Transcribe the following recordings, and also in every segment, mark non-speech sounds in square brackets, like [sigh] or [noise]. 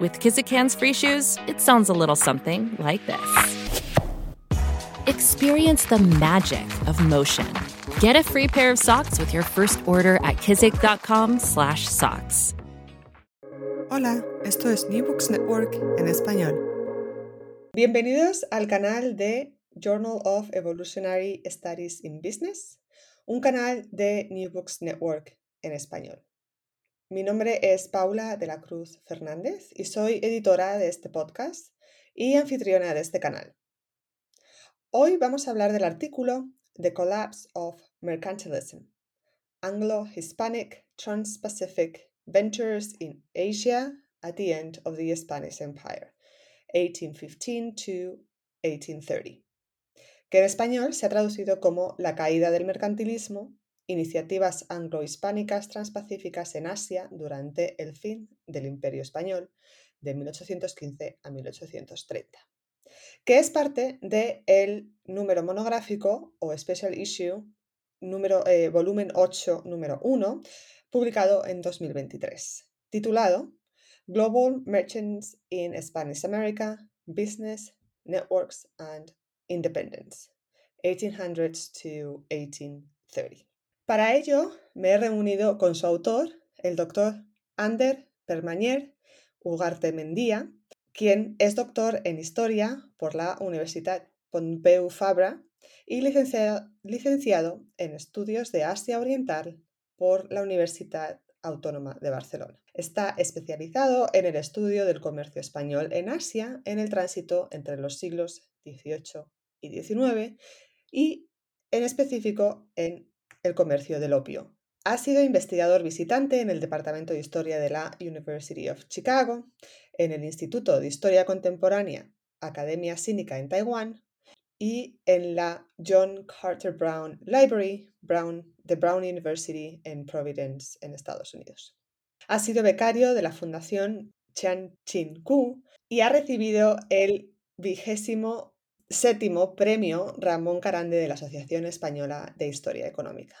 With Kizikans free shoes, it sounds a little something like this. Experience the magic of motion. Get a free pair of socks with your first order at kizik.com/socks. Hola, esto es New Books Network en español. Bienvenidos al canal de Journal of Evolutionary Studies in Business, un canal de New Books Network en español. Mi nombre es Paula de la Cruz Fernández y soy editora de este podcast y anfitriona de este canal. Hoy vamos a hablar del artículo The Collapse of Mercantilism, Anglo-Hispanic Trans-Pacific Ventures in Asia at the End of the Spanish Empire, 1815 to 1830, que en español se ha traducido como La caída del mercantilismo iniciativas anglo-hispánicas transpacíficas en Asia durante el fin del Imperio Español de 1815 a 1830, que es parte del número monográfico o Special Issue número, eh, volumen 8, número 1, publicado en 2023, titulado Global Merchants in Spanish America, Business, Networks and Independence, 1800s to 1830. Para ello, me he reunido con su autor, el doctor Ander Permañer Ugarte Mendía, quien es doctor en Historia por la Universidad Pompeu Fabra y licenciado, licenciado en Estudios de Asia Oriental por la Universidad Autónoma de Barcelona. Está especializado en el estudio del comercio español en Asia en el tránsito entre los siglos XVIII y XIX y en específico en el comercio del opio. Ha sido investigador visitante en el Departamento de Historia de la University of Chicago, en el Instituto de Historia Contemporánea, Academia Cínica en Taiwán, y en la John Carter Brown Library, Brown, de Brown University en Providence, en Estados Unidos. Ha sido becario de la Fundación Chan Chin Ku y ha recibido el vigésimo séptimo Premio Ramón Carande de la Asociación Española de Historia Económica.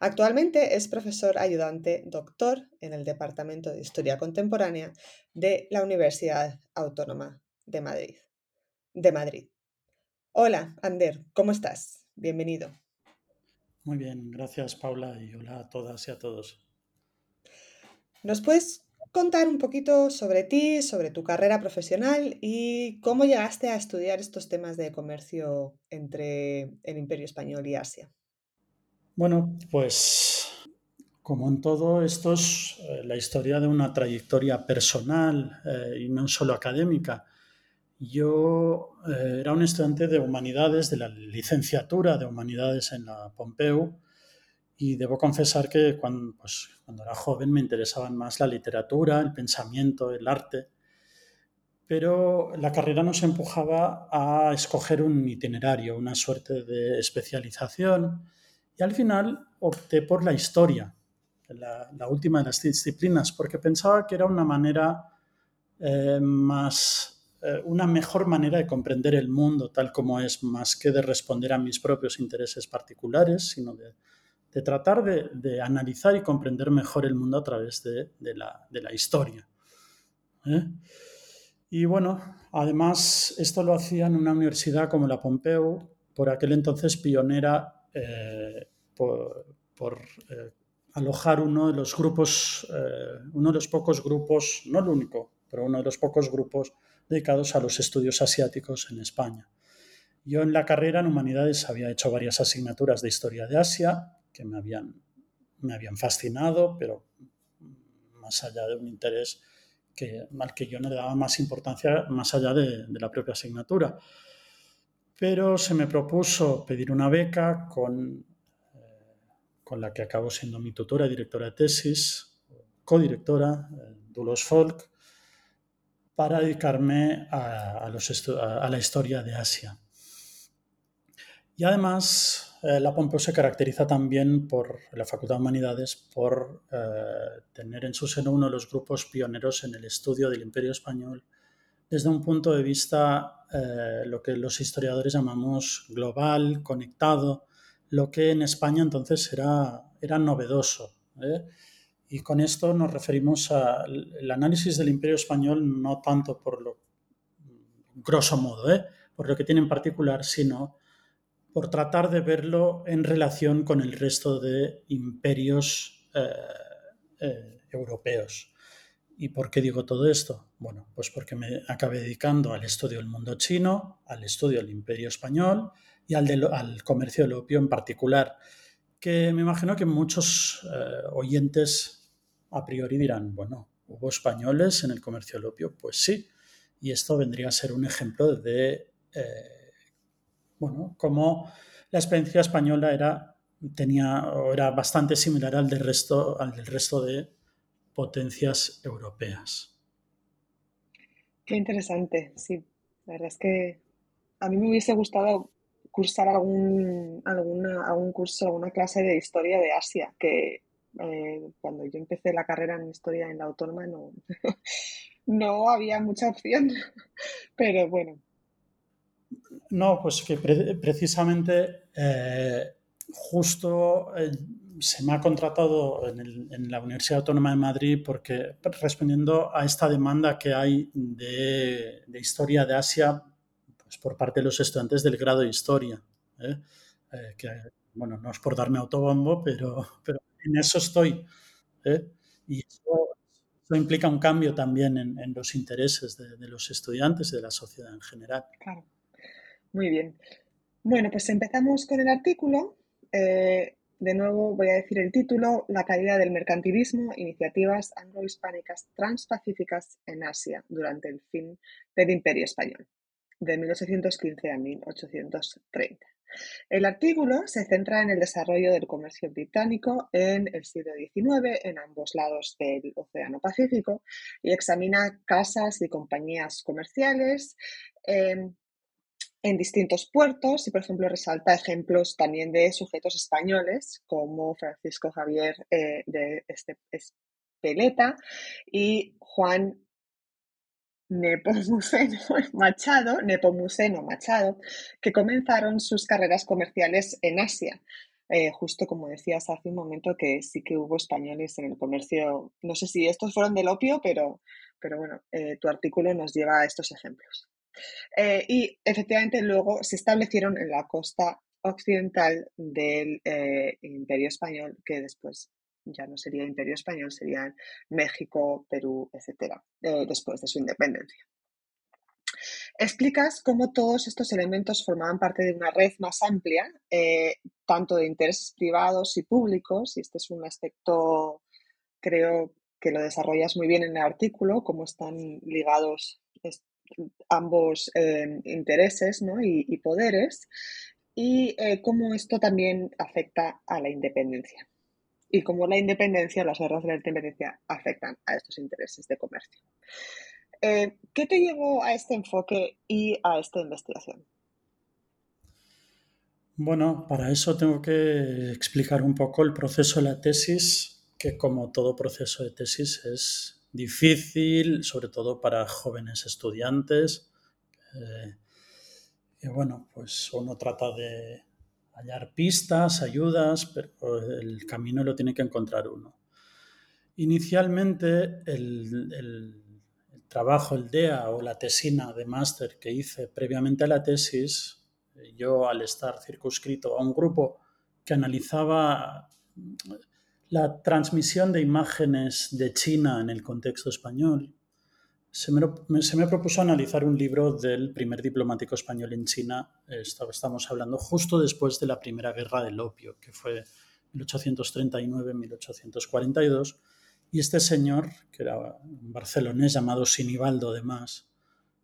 Actualmente es profesor ayudante doctor en el Departamento de Historia Contemporánea de la Universidad Autónoma de Madrid. De Madrid. Hola, Ander, ¿cómo estás? Bienvenido. Muy bien, gracias Paula y hola a todas y a todos. ¿Nos puedes contar un poquito sobre ti, sobre tu carrera profesional y cómo llegaste a estudiar estos temas de comercio entre el Imperio Español y Asia. Bueno, pues como en todo esto es eh, la historia de una trayectoria personal eh, y no solo académica. Yo eh, era un estudiante de humanidades, de la licenciatura de humanidades en la Pompeu, y debo confesar que cuando, pues, cuando era joven me interesaban más la literatura, el pensamiento, el arte, pero la carrera nos empujaba a escoger un itinerario, una suerte de especialización, y al final opté por la historia, la, última de las disciplinas, porque pensaba que era una manera eh, más, eh, una mejor manera de comprender el mundo tal como es, más que de responder a mis propios intereses particulares, sino de de tratar de, analizar y comprender mejor el mundo a través de, la, historia. ¿eh? Y bueno, además esto lo hacía en una universidad como la Pompeu, por aquel entonces pionera eh, por, eh, alojar uno de los grupos, uno de los pocos grupos, no el único, pero uno de los pocos grupos dedicados a los estudios asiáticos en España. Yo en la carrera en humanidades había hecho varias asignaturas de historia de Asia que me habían, me habían fascinado, pero más allá de un interés que, al que yo no le daba más importancia más allá de, la propia asignatura. Pero se me propuso pedir una beca con, eh, con la que acabo siendo mi tutora y directora de tesis, codirectora, eh, Dulos Folk, para dedicarme a, los a la historia de Asia. Y además eh, la Pompeu se caracteriza también por la Facultad de Humanidades por eh, tener en su seno uno de los grupos pioneros en el estudio del Imperio Español desde un punto de vista eh, lo que los historiadores llamamos global, conectado, lo que en España entonces era, era novedoso. Y con esto nos referimos al análisis del Imperio Español no tanto por lo grosso modo, por lo que tiene en particular, sino por tratar de verlo en relación con el resto de imperios eh, eh, europeos. ¿Y por qué digo todo esto? Bueno, pues porque me acabé dedicando al estudio del mundo chino, al estudio del imperio español y al, al comercio del opio en particular, que me imagino que muchos eh, oyentes a priori dirán, bueno, ¿hubo españoles en el comercio del opio? Pues sí, y esto vendría a ser un ejemplo de bueno, como la experiencia española era, tenía, era bastante similar al del, resto, al del resto de potencias europeas. Qué interesante, sí. La verdad es que a mí me hubiese gustado cursar algún, alguna, algún curso, alguna clase de historia de Asia, que eh, cuando yo empecé la carrera en historia en la autónoma no, [laughs] no había mucha opción. Pero bueno, no, pues que precisamente eh, justo eh, se me ha contratado en, la Universidad Autónoma de Madrid porque respondiendo a esta demanda que hay de, historia de Asia pues por parte de los estudiantes del grado de historia. ¿eh? que, bueno, no es por darme autobombo, pero, pero en eso estoy. Y eso, implica un cambio también en, los intereses de, de, los estudiantes y de la sociedad en general. Claro. Muy bien. Bueno, pues empezamos con el artículo. Eh, de nuevo voy a decir el título, La caída del mercantilismo, iniciativas anglo-hispánicas transpacíficas en Asia durante el fin del Imperio Español, de 1815 a 1830. El artículo se centra en el desarrollo del comercio británico en el siglo XIX en ambos lados del Océano Pacífico y examina casas y compañías comerciales, eh, en distintos puertos y, por ejemplo, resalta ejemplos también de sujetos españoles como Francisco Javier eh, de Espeleta y Juan Nepomuceno [laughs] Machado, Nepomuceno Machado, que comenzaron sus carreras comerciales en Asia. Eh, justo como decías hace un momento que sí que hubo españoles en el comercio, no sé si estos fueron del opio, pero, pero bueno, eh, tu artículo nos lleva a estos ejemplos. Eh, y efectivamente luego se establecieron en la costa occidental del eh, Imperio Español, que después ya no sería Imperio Español, serían México, Perú, etcétera, eh, después de su independencia. Explicas cómo todos estos elementos formaban parte de una red más amplia, tanto de intereses privados y públicos, y este es un aspecto, creo que lo desarrollas muy bien en el artículo, cómo están ligados ambos eh, intereses y, poderes y eh, cómo esto también afecta a la independencia y cómo la independencia, las guerras de la independencia afectan a estos intereses de comercio. Eh, ¿Qué te llevó a este enfoque y a esta investigación? Bueno, para eso tengo que explicar un poco el proceso de la tesis, que como todo proceso de tesis es difícil, sobre todo para jóvenes estudiantes. Eh, y bueno, pues uno trata de hallar pistas, ayudas, pero el camino lo tiene que encontrar uno. Inicialmente, el, el trabajo, el DEA o la tesina de máster que hice previamente a la tesis, yo al estar circunscrito a un grupo que analizaba la transmisión de imágenes de China en el contexto español, se me, propuso analizar un libro del primer diplomático español en China. Estamos hablando justo después de la Primera Guerra del Opio, que fue 1839-1842. Y este señor, que era un barcelonés llamado Sinibaldo de Mas,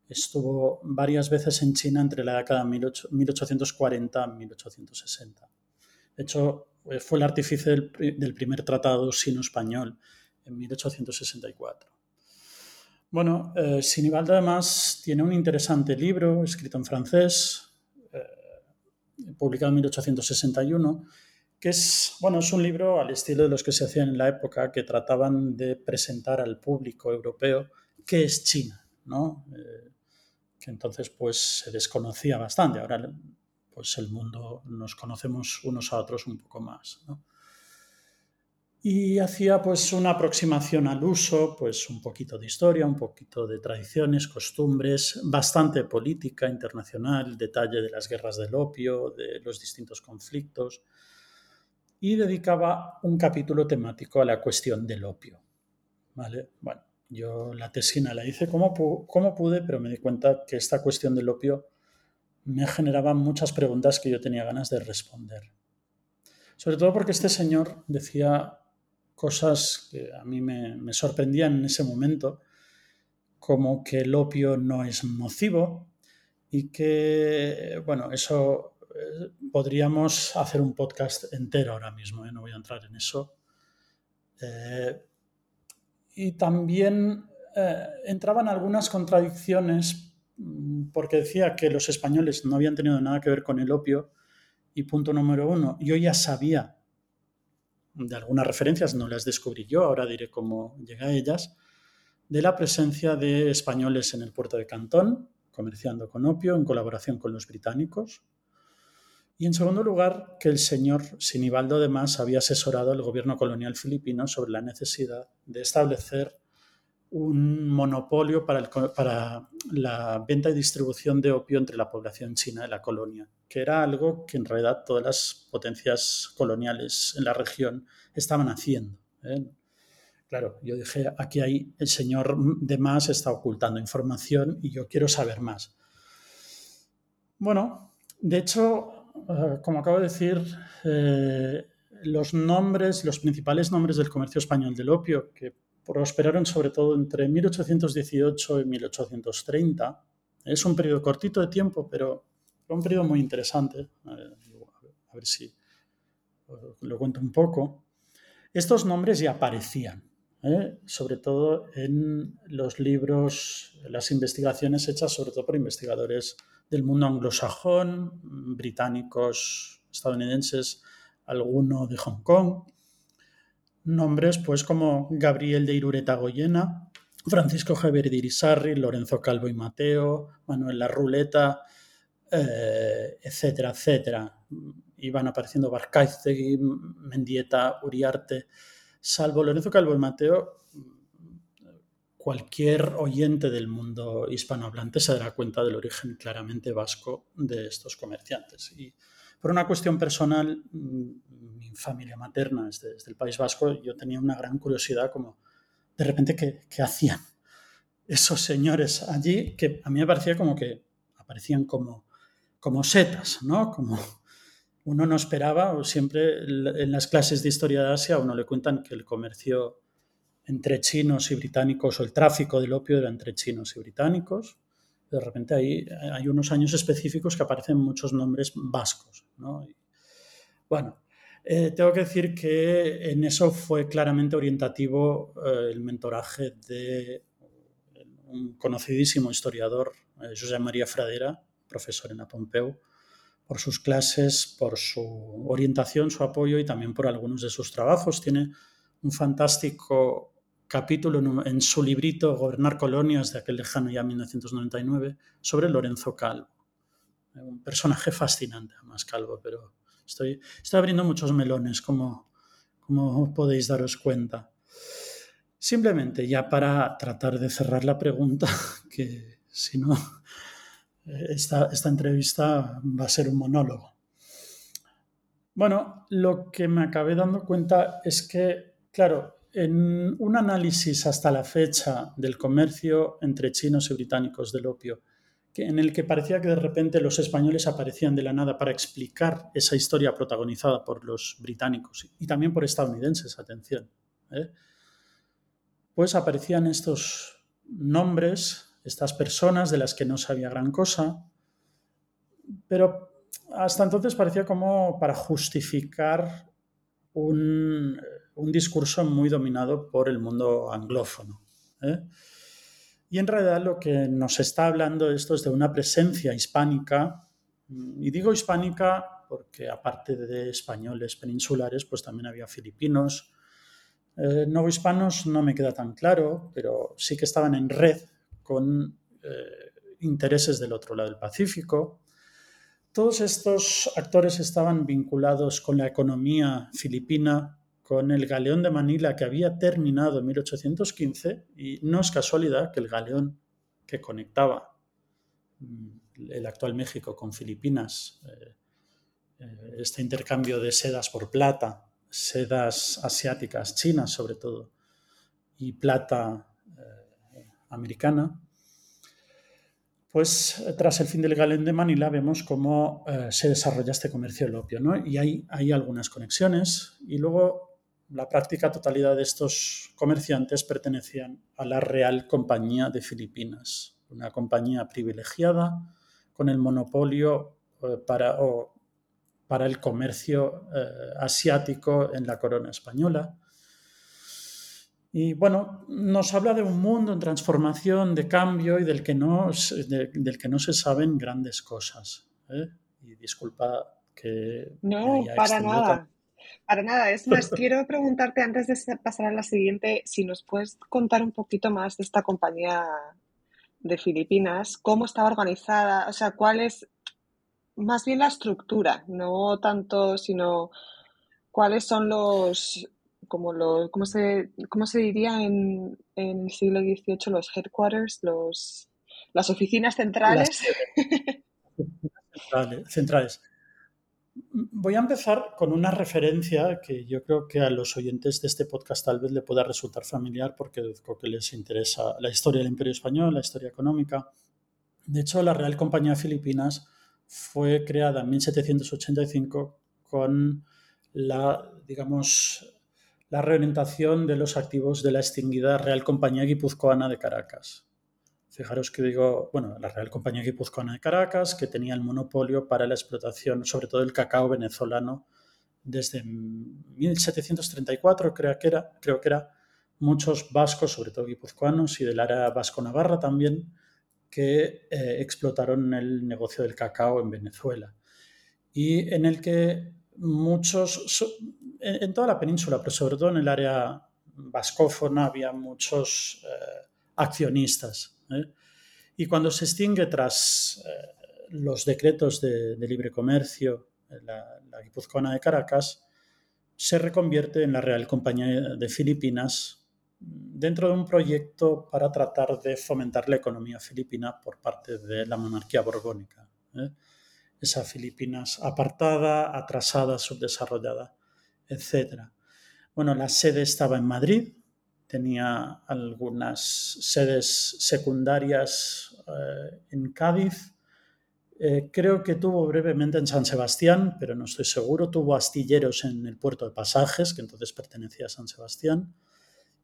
estuvo varias veces en China entre la década de 1840 y 1860. De hecho, fue el artífice del, del primer tratado sino-español en 1864. Bueno, eh, Sinibaldo además tiene un interesante libro escrito en francés, eh, publicado en 1861, que es, bueno, es un libro al estilo de los que se hacían en la época, que trataban de presentar al público europeo qué es China, ¿no? Eh, que entonces pues se desconocía bastante. Ahora pues el mundo nos conocemos unos a otros un poco más. ¿no? y hacía pues una aproximación al uso, pues un poquito de historia, un poquito de tradiciones, costumbres, bastante política internacional, detalle de las guerras del opio, de los distintos conflictos y dedicaba un capítulo temático a la cuestión del opio. ¿Vale? Bueno, yo la tesina la hice como, como pude, pero me di cuenta que esta cuestión del opio me generaba muchas preguntas que yo tenía ganas de responder. Sobre todo porque este señor decía cosas que a mí me, sorprendían en ese momento, como que el opio no es nocivo y que, bueno, eso eh, podríamos hacer un podcast entero ahora mismo, ¿eh? no voy a entrar en eso. Eh, y también entraban algunas contradicciones porque decía que los españoles no habían tenido nada que ver con el opio y punto número uno, yo ya sabía de algunas referencias, no las descubrí yo, ahora diré cómo llegué a ellas, de la presencia de españoles en el puerto de Cantón, comerciando con opio en colaboración con los británicos. Y en segundo lugar, que el señor Sinibaldo de Mas había asesorado al gobierno colonial filipino sobre la necesidad de establecer un monopolio para, la venta y distribución de opio entre la población china de la colonia, que era algo que en realidad todas las potencias coloniales en la región estaban haciendo. ¿eh? Claro, yo dije, aquí hay el señor de más está ocultando información y yo quiero saber más. Bueno, de hecho, eh, como acabo de decir, eh, los nombres, los principales nombres del comercio español del opio, que prosperaron sobre todo entre 1818 y 1830. Es un periodo cortito de tiempo, pero un periodo muy interesante. A ver, si lo cuento un poco. Estos nombres ya aparecían, ¿eh? sobre todo en los libros, las investigaciones hechas sobre todo por investigadores del mundo anglosajón, británicos, estadounidenses, alguno de Hong Kong nombres pues como Gabriel de Irureta Goyena, Francisco Javier de Irisarri, Lorenzo Calvo y Mateo, Manuel La Ruleta, eh, etcétera, etcétera. Iban apareciendo Barcaiztegui, Mendieta, Uriarte. Salvo Lorenzo Calvo y Mateo, cualquier oyente del mundo hispanohablante se dará cuenta del origen claramente vasco de estos comerciantes. Y por una cuestión personal, familia materna es desde el País Vasco, yo tenía una gran curiosidad como de repente qué, hacían esos señores allí que a mí me parecía como que aparecían como, como setas, ¿no? Como uno no esperaba, siempre en las clases de historia de Asia uno le cuentan que el comercio entre chinos y británicos o el tráfico del opio era entre chinos y británicos, de repente hay, hay unos años específicos que aparecen muchos nombres vascos. bueno, eh, tengo que decir que en eso fue claramente orientativo eh, el mentoraje de un conocidísimo historiador, eh, José María Fradera, profesor en la Pompeu, por sus clases, por su orientación, su apoyo y también por algunos de sus trabajos. Tiene un fantástico capítulo en su librito Gobernar colonias de aquel lejano ya 1999 sobre Lorenzo Calvo. Un personaje fascinante, además Calvo, pero estoy, estoy abriendo muchos melones, como, como podéis daros cuenta. Simplemente ya para tratar de cerrar la pregunta, [laughs] que si no, esta, esta entrevista va a ser un monólogo. Bueno, lo que me acabé dando cuenta es que, claro, en un análisis hasta la fecha del comercio entre chinos y británicos del opio, en el que parecía que de repente los españoles aparecían de la nada para explicar esa historia protagonizada por los británicos y también por estadounidenses, atención. ¿eh? Pues aparecían estos nombres, estas personas de las que no sabía gran cosa, pero hasta entonces parecía como para justificar un, discurso muy dominado por el mundo anglófono. ¿eh? Y en realidad lo que nos está hablando esto es de una presencia hispánica, y digo hispánica porque aparte de españoles peninsulares, pues también había filipinos. Eh, hispanos no me queda tan claro, pero sí que estaban en red con eh, intereses del otro lado del Pacífico. Todos estos actores estaban vinculados con la economía filipina, con el galeón de Manila que había terminado en 1815 y no es casualidad que el galeón que conectaba mm, el actual México con Filipinas, eh, eh, este intercambio de sedas por plata, sedas asiáticas, chinas sobre todo, y plata eh, americana, pues tras el fin del Galeón de Manila vemos cómo se desarrolla este comercio del opio, ¿no? Y hay, hay algunas conexiones. Y luego la práctica totalidad de estos comerciantes pertenecían a la Real Compañía de Filipinas, una compañía privilegiada con el monopolio eh, para, para el comercio eh, asiático en la corona española. Y bueno, nos habla de un mundo en transformación, de cambio y del que no, del que no se saben grandes cosas. ¿eh? Y disculpa que... No, para nada. Para nada, es más, [laughs] quiero preguntarte antes de pasar a la siguiente, si nos puedes contar un poquito más de esta compañía de Filipinas, cómo estaba organizada, o sea, cuál es más bien la estructura, no tanto, sino cuáles son los, como los, ¿cómo se, cómo se diría en, en el siglo XVIII los headquarters, los, las oficinas centrales? [laughs] centrales, centrales. Voy a empezar con una referencia que yo creo que a los oyentes de este podcast tal vez le pueda resultar familiar porque creo que les interesa la historia del Imperio Español, la historia económica. De hecho, la Real Compañía Filipinas fue creada en 1785 con la, digamos, la reorientación de los activos de la extinguida Real Compañía Guipuzcoana de Caracas. Fijaros que digo, bueno, la Real Compañía Guipuzcoana de Caracas, que tenía el monopolio para la explotación, sobre todo el cacao venezolano, desde 1734, creo que era, creo que era muchos vascos, sobre todo guipuzcoanos y del área vasco-navarra también, que eh, explotaron el negocio del cacao en Venezuela. Y en el que muchos, en, toda la península, pero sobre todo en el área vascófona, había muchos eh, accionistas ¿eh? Y cuando se extingue tras eh, los decretos de, libre comercio, la, la guipuzcoana de Caracas, se reconvierte en la Real Compañía de Filipinas dentro de un proyecto para tratar de fomentar la economía filipina por parte de la monarquía borbónica. ¿eh? Esa Filipinas apartada, atrasada, subdesarrollada, etc. Bueno, la sede estaba en Madrid, tenía algunas sedes secundarias eh, en Cádiz. Eh, creo que tuvo brevemente en San Sebastián, pero no estoy seguro. Tuvo astilleros en el puerto de Pasajes, que entonces pertenecía a San Sebastián,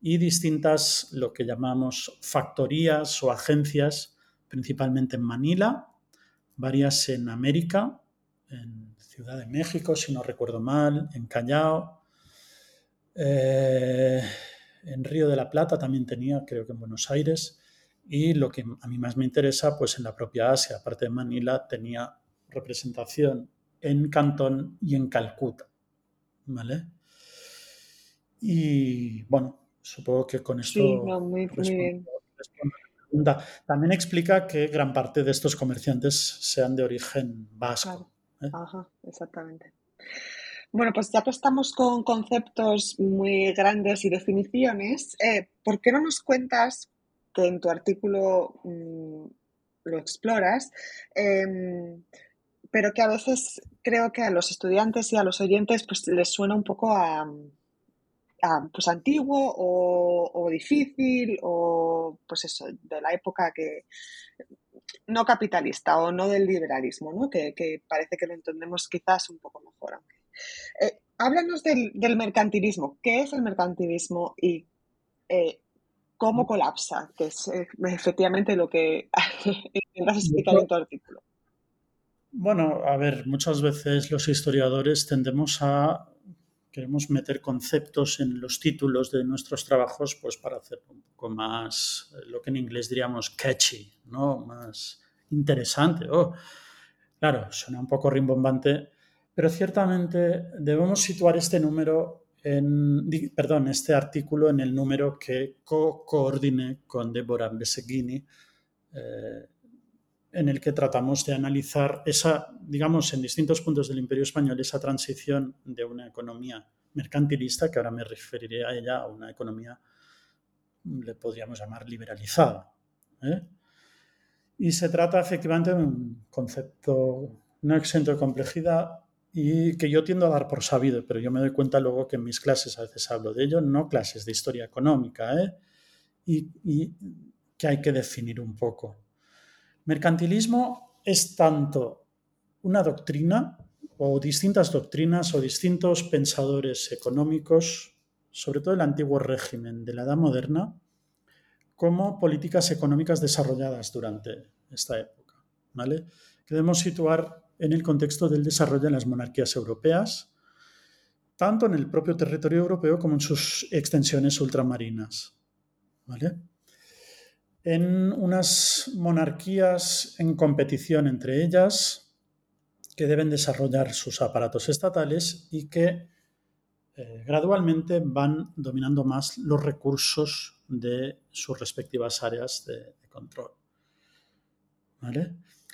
y distintas, lo que llamamos factorías o agencias, principalmente en Manila, varias en América, en Ciudad de México, si no recuerdo mal, en Callao. Eh, en Río de la Plata también tenía, creo que en Buenos Aires, y lo que a mí más me interesa, pues en la propia Asia, aparte de Manila, tenía representación en Cantón y en Calcuta. ¿Vale? Y bueno, supongo que con esto... Sí, muy, bien. También explica que gran parte de estos comerciantes sean de origen vasco. ¿eh? Ajá, exactamente. Bueno, pues ya que estamos con conceptos muy grandes y definiciones, eh, ¿por qué no nos cuentas, que en tu artículo mm, lo exploras, em, pero que a veces creo que a los estudiantes y a los oyentes pues les suena un poco a, pues antiguo o, difícil o pues eso, de la época que no capitalista o no del liberalismo, ¿no? Que, parece que lo entendemos quizás un poco mejor. Eh, háblanos del, mercantilismo. ¿Qué es el mercantilismo y eh, cómo colapsa? Que es eh, efectivamente lo que [laughs] intentas explicar en tu artículo. Bueno, a ver, muchas veces los historiadores tendemos a queremos meter conceptos en los títulos de nuestros trabajos pues para hacer un poco más lo que en inglés diríamos catchy, ¿no? Más interesante. Oh, claro, suena un poco rimbombante, pero ciertamente debemos situar este número en, perdón, este artículo en el número que co coordiné con Deborah Beseghini, eh, en el que tratamos de analizar esa, digamos, en distintos puntos del Imperio Español, esa transición de una economía mercantilista, que ahora me referiré a ella, a una economía, le podríamos llamar liberalizada. ¿eh? Y se trata efectivamente de un concepto no exento de complejidad y que yo tiendo a dar por sabido, pero yo me doy cuenta luego que en mis clases a veces hablo de ello, no clases de historia económica, ¿eh? y que hay que definir un poco. Mercantilismo es tanto una doctrina o distintas doctrinas o distintos pensadores económicos, sobre todo el antiguo régimen de la Edad Moderna, como políticas económicas desarrolladas durante esta época, ¿vale? Que debemos situar en el contexto del desarrollo de las monarquías europeas, tanto en el propio territorio europeo como en sus extensiones ultramarinas, ¿vale? en unas monarquías en competición entre ellas que deben desarrollar sus aparatos estatales y que eh, gradualmente van dominando más los recursos de sus respectivas áreas de, control. En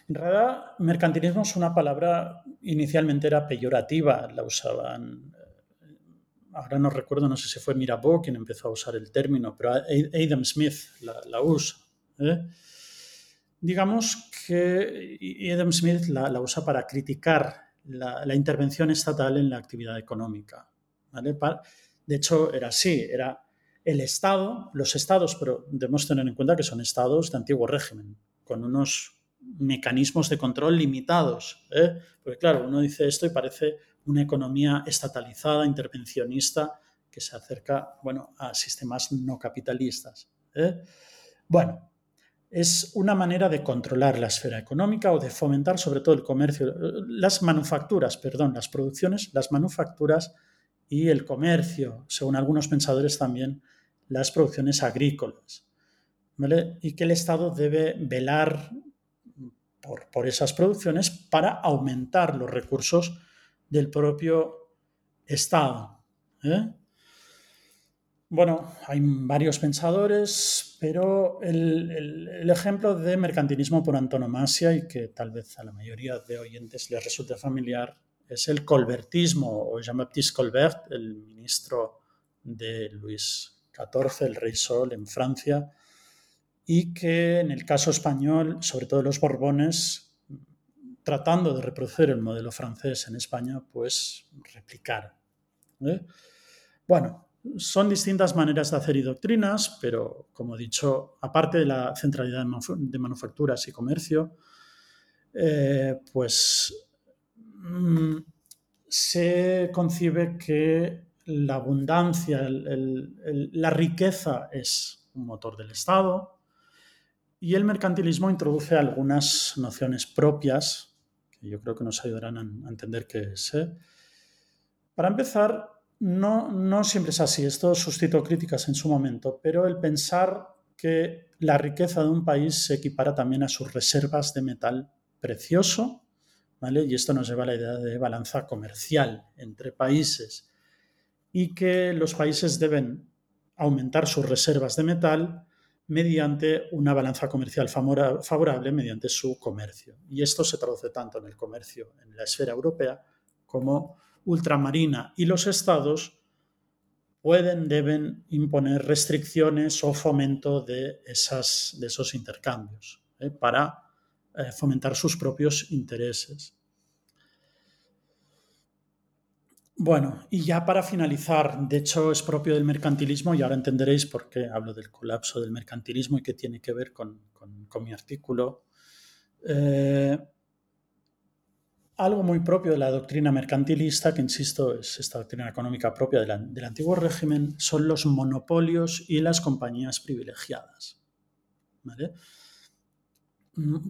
realidad, mercantilismo es una palabra inicialmente era peyorativa, la usaban ahora no recuerdo, no sé si fue Mirabeau quien empezó a usar el término, pero Adam Smith la, usa. ¿eh? Digamos que Adam Smith la, usa para criticar la, intervención estatal en la actividad económica. De hecho, era así, era el Estado, los estados, pero debemos tener en cuenta que son estados de antiguo régimen, con unos mecanismos de control limitados. ¿eh? Porque claro, uno dice esto y parece una economía estatalizada, intervencionista, que se acerca bueno, a sistemas no capitalistas. ¿eh? Bueno, es una manera de controlar la esfera económica o de fomentar sobre todo el comercio, las manufacturas, perdón, las producciones, las manufacturas y el comercio, según algunos pensadores también, las producciones agrícolas. Y que el Estado debe velar por, por esas producciones para aumentar los recursos del propio Estado. ¿eh? Bueno, hay varios pensadores, pero el, ejemplo de mercantilismo por antonomasia y que tal vez a la mayoría de oyentes les resulte familiar es el colbertismo o Jean-Baptiste Colbert, el ministro de Luis XIV, el rey Sol en Francia, y que en el caso español, sobre todo los Borbones, tratando de reproducir el modelo francés en España, pues replicar. ¿eh? Bueno, son distintas maneras de hacer y doctrinas, pero como he dicho, aparte de la centralidad de manufacturas y comercio, eh, pues mm, se concibe que la abundancia, la riqueza es un motor del Estado y el mercantilismo introduce algunas nociones propias yo creo que nos ayudarán a, entender qué es. ¿eh? Para empezar, no, no siempre es así. Esto suscitó críticas en su momento, pero el pensar que la riqueza de un país se equipara también a sus reservas de metal precioso, ¿vale? Y esto nos lleva a la idea de balanza comercial entre países y que los países deben aumentar sus reservas de metal mediante una balanza comercial favorable mediante su comercio. Y esto se traduce tanto en el comercio en la esfera europea como ultramarina. Y los estados pueden, deben imponer restricciones o fomento de, esas, de esos intercambios ¿eh? para eh, fomentar sus propios intereses. Bueno, y ya para finalizar, de hecho es propio del mercantilismo y ahora entenderéis por qué hablo del colapso del mercantilismo y qué tiene que ver con, mi artículo. Eh, algo muy propio de la doctrina mercantilista, que insisto es esta doctrina económica propia del antiguo régimen, son los monopolios y las compañías privilegiadas.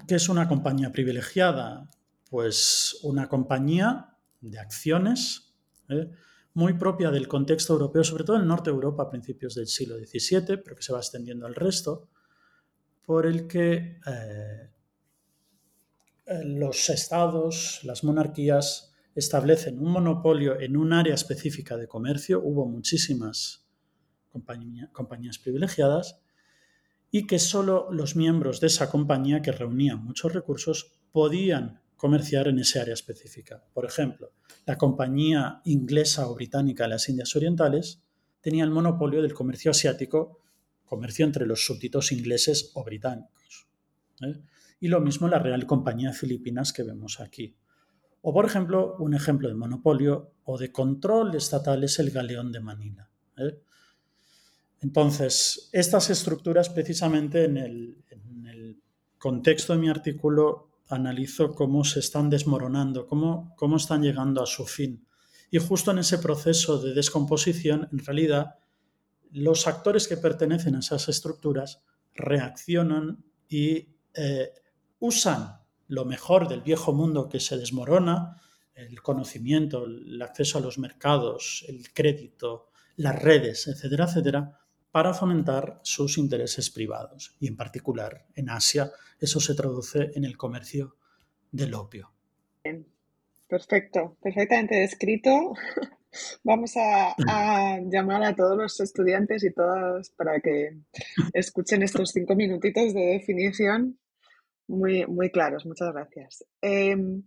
¿Qué es una compañía privilegiada? Pues una compañía de acciones ¿eh? muy propia del contexto europeo, sobre todo el norte de Europa a principios del siglo XVII, pero que se va extendiendo al resto, por el que eh, los estados, las monarquías, establecen un monopolio en un área específica de comercio. Hubo muchísimas compañías privilegiadas y que solo los miembros de esa compañía que reunían muchos recursos podían comerciar en ese área específica. Por ejemplo, la compañía inglesa o británica de las Indias Orientales tenía el monopolio del comercio asiático, comercio entre los súbditos ingleses o británicos. ¿eh? Y lo mismo la Real Compañía Filipinas que vemos aquí. O, por ejemplo, un ejemplo de monopolio o de control estatal es el galeón de Manila. ¿eh? Entonces, estas estructuras precisamente en el, contexto de mi artículo analizo cómo se están desmoronando, cómo, cómo están llegando a su fin. Y justo en ese proceso de descomposición, en realidad, los actores que pertenecen a esas estructuras reaccionan y eh, usan lo mejor del viejo mundo que se desmorona, el conocimiento, el acceso a los mercados, el crédito, las redes, etcétera, etcétera, para fomentar sus intereses privados. Y en particular en Asia eso se traduce en el comercio del opio. Perfecto, perfectamente descrito. [laughs] Vamos a, llamar a todos los estudiantes y todas para que escuchen estos cinco minutitos de definición muy, muy claros. Muchas gracias. Em,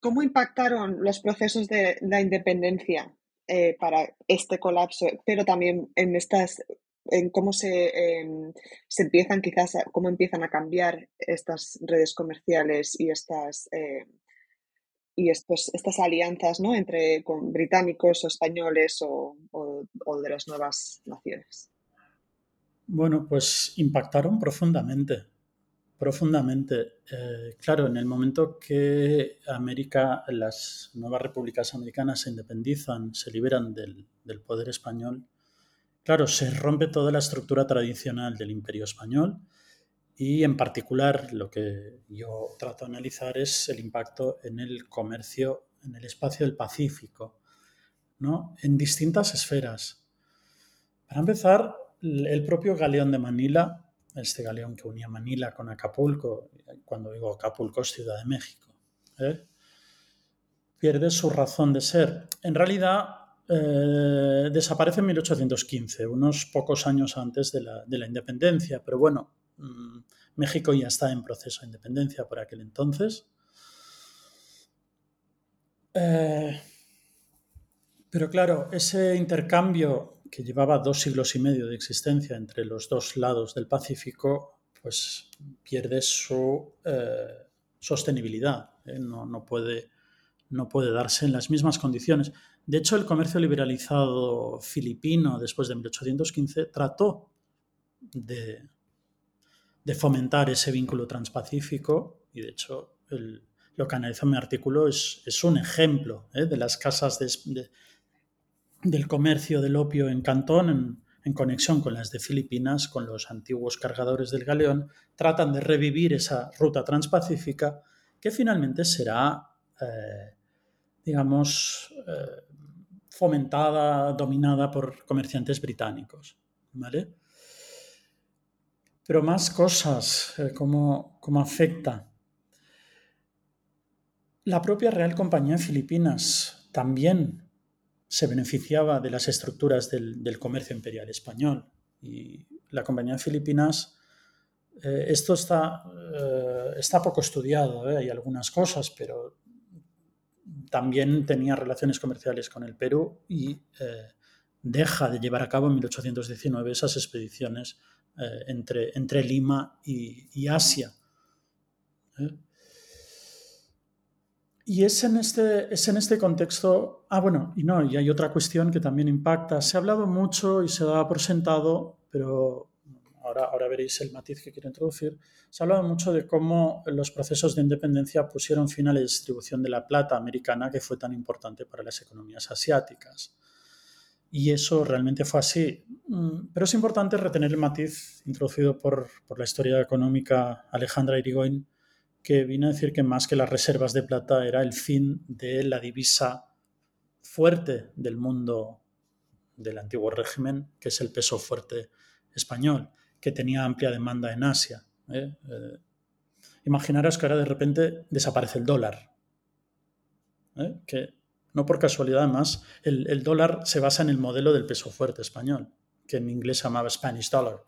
¿cómo, impactaron los procesos de la independencia eh, para este colapso, pero también en estas en cómo se, em, se empiezan quizás, cómo empiezan a cambiar estas redes comerciales y estas, em, y estos, estas alianzas ¿no? entre con británicos o españoles o, o, de las nuevas naciones. Bueno, pues impactaron profundamente, profundamente. Eh, claro, en el momento que América, las nuevas repúblicas americanas se independizan, se liberan del, del poder español, Claro, se rompe toda la estructura tradicional del imperio español y en particular lo que yo trato de analizar es el impacto en el comercio en el espacio del Pacífico, ¿no? en distintas esferas. Para empezar, el propio galeón de Manila, este galeón que unía Manila con Acapulco, cuando digo Acapulco es Ciudad de México, ¿eh? pierde su razón de ser. En realidad, eh, desaparece en 1815, unos pocos años antes de la, independencia, pero bueno, mm, México ya está en proceso de independencia por aquel entonces. Eh, pero claro, ese intercambio que llevaba dos siglos y medio de existencia entre los dos lados del Pacífico, pues pierde su eh, sostenibilidad. no, puede, no puede darse en las mismas condiciones. De hecho, el comercio liberalizado filipino después de 1815 trató de, fomentar ese vínculo transpacífico y de hecho lo que analiza mi artículo es, un ejemplo ¿eh? de las casas del comercio del opio en Cantón en, conexión con las de Filipinas, con los antiguos cargadores del galeón, tratan de revivir esa ruta transpacífica que finalmente será, eh, digamos, eh, fomentada, dominada por comerciantes británicos. ¿vale? Pero más cosas, eh, como cómo, afecta. La propia Real Compañía Filipinas también se beneficiaba de las estructuras del, comercio imperial español. Y la Compañía Filipinas, eh, esto está, eh, está poco estudiado, hay algunas cosas, pero también tenía relaciones comerciales con el Perú y eh, deja de llevar a cabo en 1819 esas expediciones eh, entre, entre, Lima y, Asia. ¿eh? Y es en, este, es en este contexto, ah, bueno, y no, y hay otra cuestión que también impacta. Se ha hablado mucho y se da por sentado, pero ahora, ahora veréis el matiz que quiero introducir. Se ha hablado mucho de cómo los procesos de independencia pusieron fin a la distribución de la plata americana que fue tan importante para las economías asiáticas. Y eso realmente fue así. Mm, pero es importante retener el matiz introducido por, por la historia económica Alejandra Irigoyen que vino a decir que más que las reservas de plata era el fin de la divisa fuerte del mundo del antiguo régimen, que es el peso fuerte español, que tenía amplia demanda en Asia. ¿eh? Eh, imaginaros que ahora de repente desaparece el dólar, ¿eh? que no por casualidad además, el, el, dólar se basa en el modelo del peso fuerte español, que en inglés se llamaba Spanish Dollar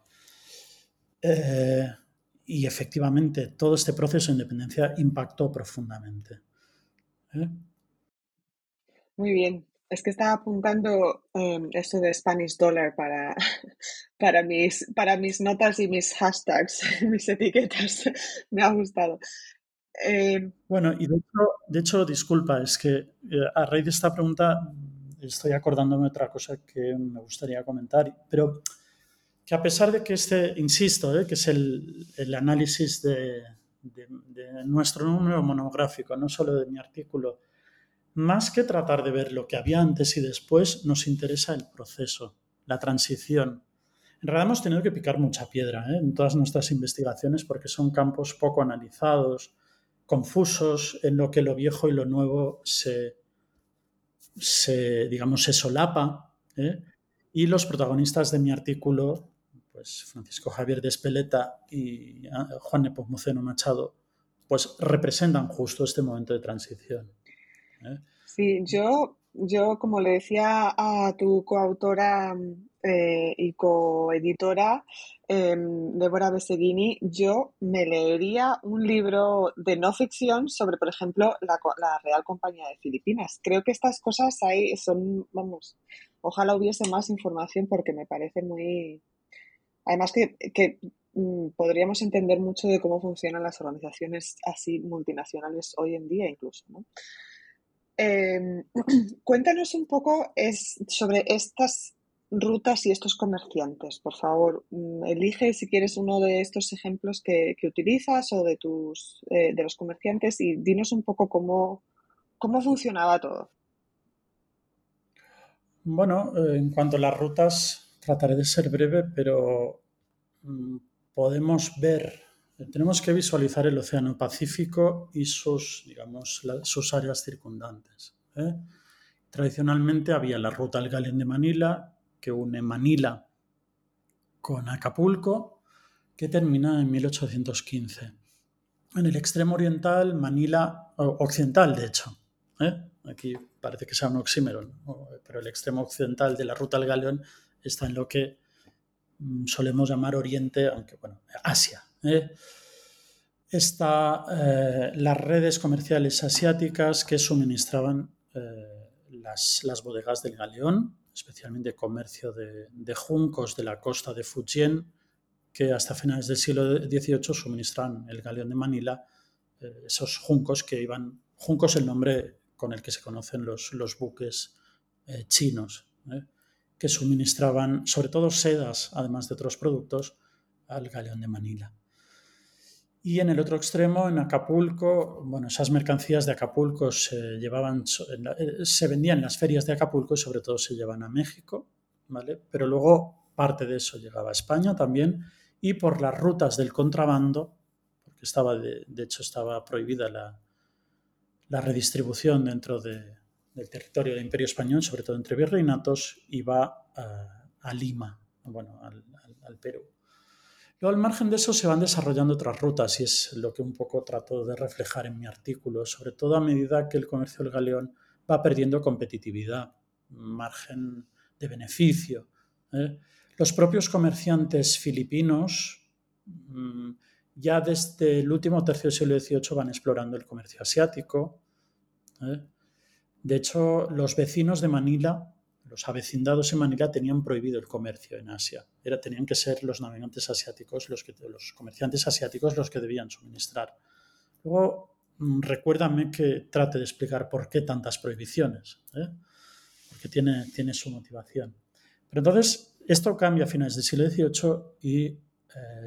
y efectivamente todo este proceso de independencia impactó profundamente. ¿eh? Muy bien. Es que estaba apuntando um, esto de Spanish Dollar para, [laughs] para, mis, para mis notas y mis hashtags, [laughs] mis etiquetas. [laughs] Me ha gustado. Eh, bueno, y de hecho, de hecho, disculpa, es que eh, a raíz de esta pregunta estoy acordándome de otra cosa que me gustaría comentar, pero que a pesar de que este, insisto, ¿eh? que es el, el análisis de, de, nuestro número monográfico, no solo de mi artículo, más que tratar de ver lo que había antes y después, nos interesa el proceso, la transición. En realidad hemos tenido que picar mucha piedra ¿eh? en todas nuestras investigaciones porque son campos poco analizados, confusos, en lo que lo viejo y lo nuevo se, se digamos, se solapa. ¿eh? Y los protagonistas de mi artículo pues Francisco Javier de Espeleta y ah, Juan Nepomuceno Machado, pues representan justo este momento de transición. ¿eh? Sí, yo, yo, como le decía a tu coautora eh, y coeditora, eh, Débora Beseguini, yo me leería un libro de no ficción sobre, por ejemplo, la, la, Real Compañía de Filipinas. Creo que estas cosas ahí son, vamos, ojalá hubiese más información porque me parece muy, Además que, mm, podríamos entender mucho de cómo funcionan las organizaciones así multinacionales hoy en día incluso. Em, [clears throat] cuéntanos un poco es, sobre estas rutas y estos comerciantes, por favor. Mm, elige si quieres uno de estos ejemplos que, utilizas o de tus eh, de los comerciantes y dinos un poco cómo, cómo funcionaba todo. Bueno, eh, en cuanto a las rutas, Trataré de ser breve, pero mm, podemos ver, tenemos que visualizar el Océano Pacífico y sus, digamos, sus áreas circundantes. ¿eh? Tradicionalmente había la ruta al Galeón de Manila, que une Manila con Acapulco, que termina en 1815. En el extremo oriental, Manila, occidental de hecho, ¿eh? aquí parece que sea un oxímeron, pero el extremo occidental de la ruta al Galeón está en lo que mm, solemos llamar Oriente, aunque bueno, Asia. ¿eh? Está eh, las redes comerciales asiáticas que suministraban eh, las, las, bodegas del galeón, especialmente comercio de, de, juncos de la costa de Fujian, que hasta finales del siglo XVIII suministran el galeón de Manila, eh, esos juncos que iban, juncos el nombre con el que se conocen los, los buques chinos. Que suministraban sobre todo sedas, además de otros productos, al galeón de Manila. Y en el otro extremo, en Acapulco, bueno, esas mercancías de Acapulco se llevaban, eh, se vendían en las ferias de Acapulco y sobre todo se llevan a México, ¿vale? Pero luego parte de eso llegaba a España también y por las rutas del contrabando, porque estaba, de, hecho, estaba prohibida la redistribución dentro de, del territorio del Imperio Español, sobre todo entre virreinatos, y va a, a Lima, bueno, al, Perú. Luego, al margen de eso, se van desarrollando otras rutas y es lo que un poco trato de reflejar en mi artículo, sobre todo a medida que el comercio del galeón va perdiendo competitividad, margen de beneficio. ¿eh? Los propios comerciantes filipinos mmm, ya desde el último tercio del siglo XVIII van explorando el comercio asiático. ¿eh? De hecho, los vecinos de Manila, los avecindados en Manila, tenían prohibido el comercio en Asia. Era, tenían que ser los navegantes asiáticos, los, comerciantes asiáticos los que debían suministrar. Luego, mm, recuérdame que trate de explicar por qué tantas prohibiciones, ¿eh? porque tiene, tiene su motivación. Pero entonces, esto cambia a finales del siglo XVIII y eh,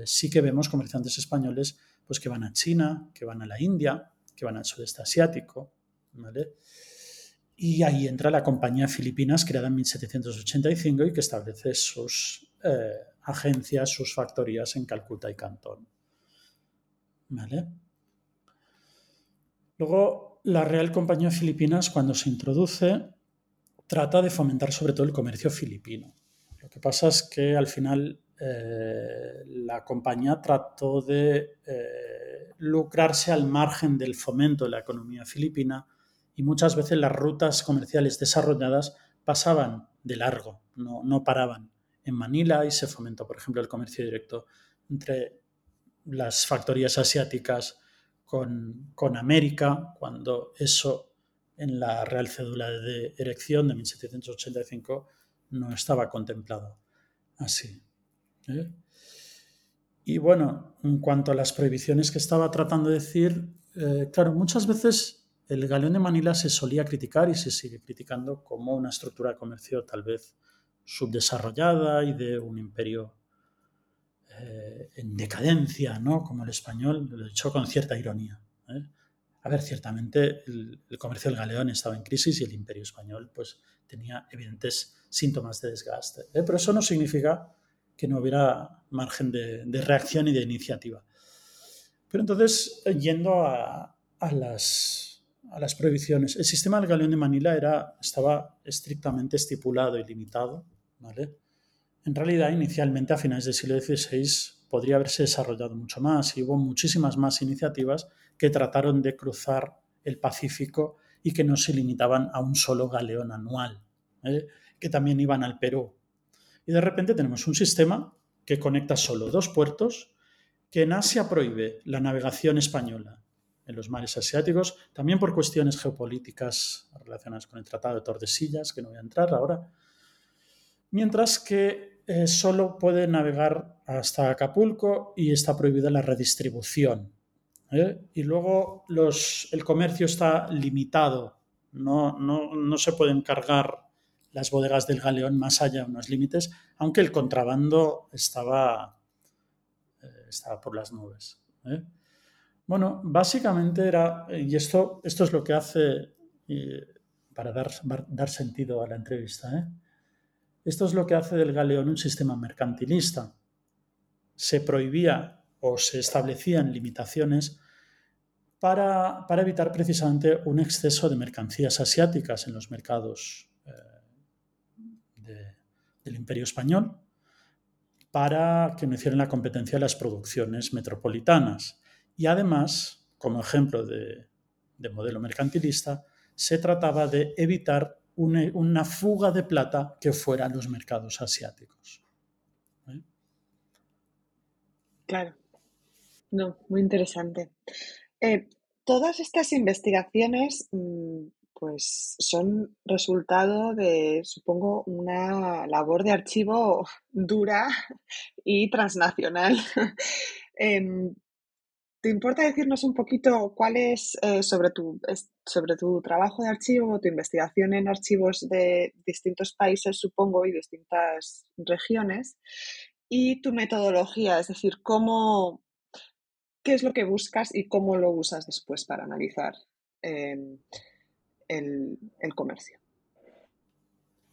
sí que vemos comerciantes españoles pues, que van a China, que van a la India, que van al sudeste asiático, ¿vale? Y ahí entra la compañía Filipinas, creada en 1785 y que establece sus eh, agencias, sus factorías en Calcuta y Cantón. ¿Vale? Luego, la Real Compañía Filipinas, cuando se introduce, trata de fomentar sobre todo el comercio filipino. Lo que pasa es que al final eh, la compañía trató de eh, lucrarse al margen del fomento de la economía filipina y muchas veces las rutas comerciales desarrolladas pasaban de largo, no, no paraban en Manila y se fomentó, por ejemplo, el comercio directo entre las factorías asiáticas con, con América, cuando eso en la Real Cédula de Erección de 1785 no estaba contemplado así. ¿eh? Y bueno, en cuanto a las prohibiciones que estaba tratando de decir, eh, claro, muchas veces el galeón de Manila se solía criticar y se sigue criticando como una estructura de comercio tal vez subdesarrollada y de un imperio eh, en decadencia, ¿no? Como el español, lo he dicho con cierta ironía. ¿eh? A ver, ciertamente el, comercio del galeón estaba en crisis y el imperio español pues tenía evidentes síntomas de desgaste. ¿eh? Pero eso no significa que no hubiera margen de, reacción y de iniciativa. Pero entonces, yendo a las a las prohibiciones. El sistema del galeón de Manila era, estaba estrictamente estipulado y limitado. ¿vale? En realidad, inicialmente, a finales del siglo XVI, podría haberse desarrollado mucho más y hubo muchísimas más iniciativas que trataron de cruzar el Pacífico y que no se limitaban a un solo galeón anual, que también iban al Perú. Y de repente tenemos un sistema que conecta solo dos puertos, que en Asia prohíbe la navegación española en los mares asiáticos, también por cuestiones geopolíticas relacionadas con el Tratado de Tordesillas, que no voy a entrar ahora, mientras que eh, solo puede navegar hasta Acapulco y está prohibida la redistribución. ¿eh? Y luego los, el comercio está limitado, no, no, se pueden cargar las bodegas del galeón más allá de unos límites, aunque el contrabando estaba, eh, estaba por las nubes. Bueno, básicamente era, y esto, esto es lo que hace, para dar, dar, sentido a la entrevista, ¿eh? esto es lo que hace del galeón un sistema mercantilista. Se prohibía o se establecían limitaciones para, evitar precisamente un exceso de mercancías asiáticas en los mercados eh, del imperio español, para que no hicieran la competencia de las producciones metropolitanas y además, como ejemplo de, modelo mercantilista, se trataba de evitar una, fuga de plata que fuera a los mercados asiáticos. ¿Eh? Claro. No, muy interesante. Eh, todas estas investigaciones mm, pues son resultado de, supongo, una labor de archivo dura y transnacional. [laughs] Em, ¿Te importa decirnos un poquito cuál es eh, sobre, tu, sobre tu trabajo de archivo, tu investigación en archivos de distintos países, supongo, y distintas regiones, y tu metodología, es decir, cómo, qué es lo que buscas y cómo lo usas después para analizar em, el, comercio?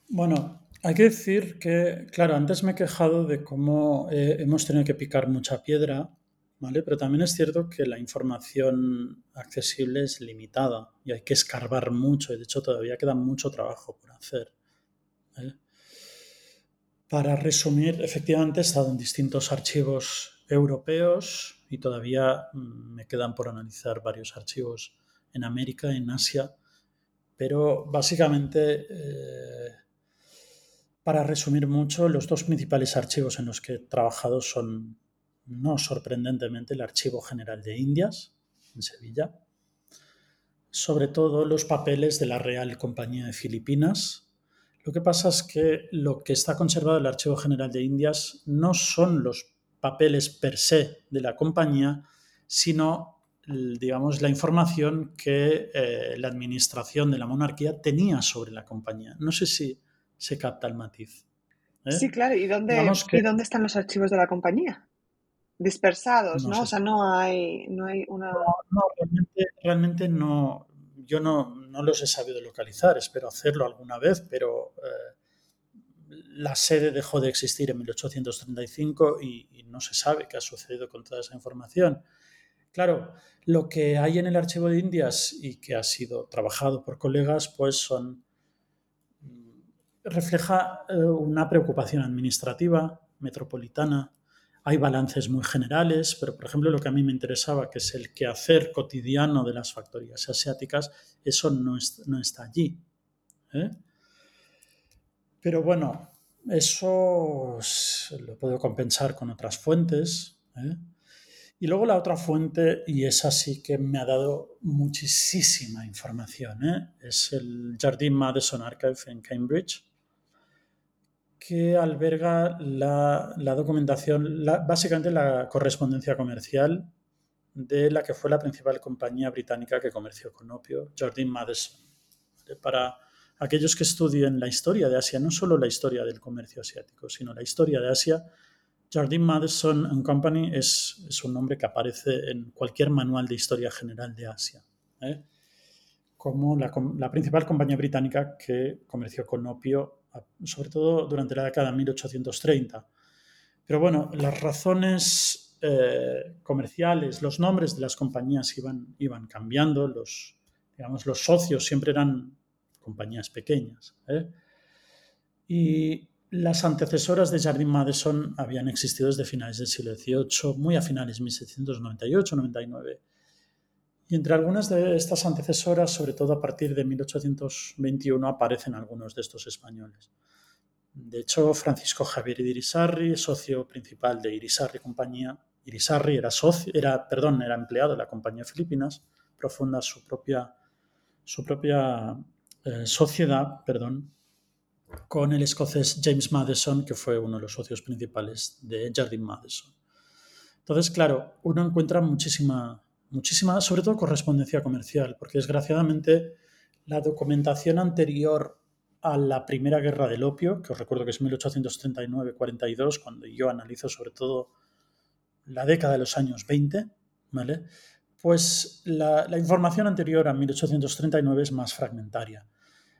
Bueno, hay que decir que, claro, antes me he quejado de cómo eh, hemos tenido que picar mucha piedra pero también es cierto que la información accesible es limitada y hay que escarbar mucho, y de hecho todavía queda mucho trabajo por hacer. Para resumir, efectivamente he estado en distintos archivos europeos y todavía mm, me quedan por analizar varios archivos en América, en Asia, pero básicamente, eh, para resumir mucho, los dos principales archivos en los que he trabajado son no sorprendentemente, el Archivo General de Indias, en Sevilla, sobre todo los papeles de la Real Compañía de Filipinas. Lo que pasa es que lo que está conservado en el Archivo General de Indias no son los papeles per se de la compañía, sino digamos, la información que eh, la administración de la monarquía tenía sobre la compañía. No sé si se capta el matiz. ¿eh? Sí, claro. ¿Y dónde, ¿Y dónde están los archivos de la compañía? Dispersados, ¿no? O sea, no hay, no hay una... No, realmente, no. Yo no, no, los he sabido localizar. Espero hacerlo alguna vez, pero eh, la sede dejó de existir en 1835 y, y no se sabe qué ha sucedido con toda esa información. Claro, lo que hay en el archivo de Indias y que ha sido trabajado por colegas, pues son mm, refleja eh, una preocupación administrativa, metropolitana. Hay balances muy generales, pero por ejemplo lo que a mí me interesaba, que es el quehacer cotidiano de las factorías asiáticas, eso no, está allí. ¿eh? Pero bueno, eso lo puedo compensar con otras fuentes. ¿eh? Y luego la otra fuente, y esa sí que me ha dado muchísima información, ¿eh? es el Jardine Madison Archive en Cambridge, que alberga la, documentación, básicamente la correspondencia comercial de la que fue la principal compañía británica que comerció con opio, Jardine Madison. Para aquellos que estudien la historia de Asia, no solo la historia del comercio asiático, sino la historia de Asia, Jardine Madison and Company es, un nombre que aparece en cualquier manual de historia general de Asia, ¿eh? como la, principal compañía británica que comerció con opio, sobre todo durante la década de 1830. Pero bueno, las razones eh, comerciales, los nombres de las compañías iban, iban cambiando, los, digamos, los socios siempre eran compañías pequeñas. ¿eh? Y las antecesoras de Jardine Madison habían existido desde finales del siglo XVIII, muy a finales de 1798-99. Y entre algunas de estas antecesoras, sobre todo a partir de 1821, aparecen algunos de estos españoles. De hecho, Francisco Javier Irisarri, socio principal de Irisarri Compañía, Irisarri era, socio, era, perdón, era empleado de la compañía Filipinas, profunda su propia, su propia eh, sociedad, perdón, con el escocés James Madison, que fue uno de los socios principales de Jardine Madison. Entonces, claro, uno encuentra muchísima, muchísima, sobre todo correspondencia comercial, porque desgraciadamente la documentación anterior a la primera guerra del opio, que os recuerdo que es 1839-42, cuando yo analizo sobre todo la década de los años 20, ¿vale? Pues la, la información anterior a 1839 es más fragmentaria.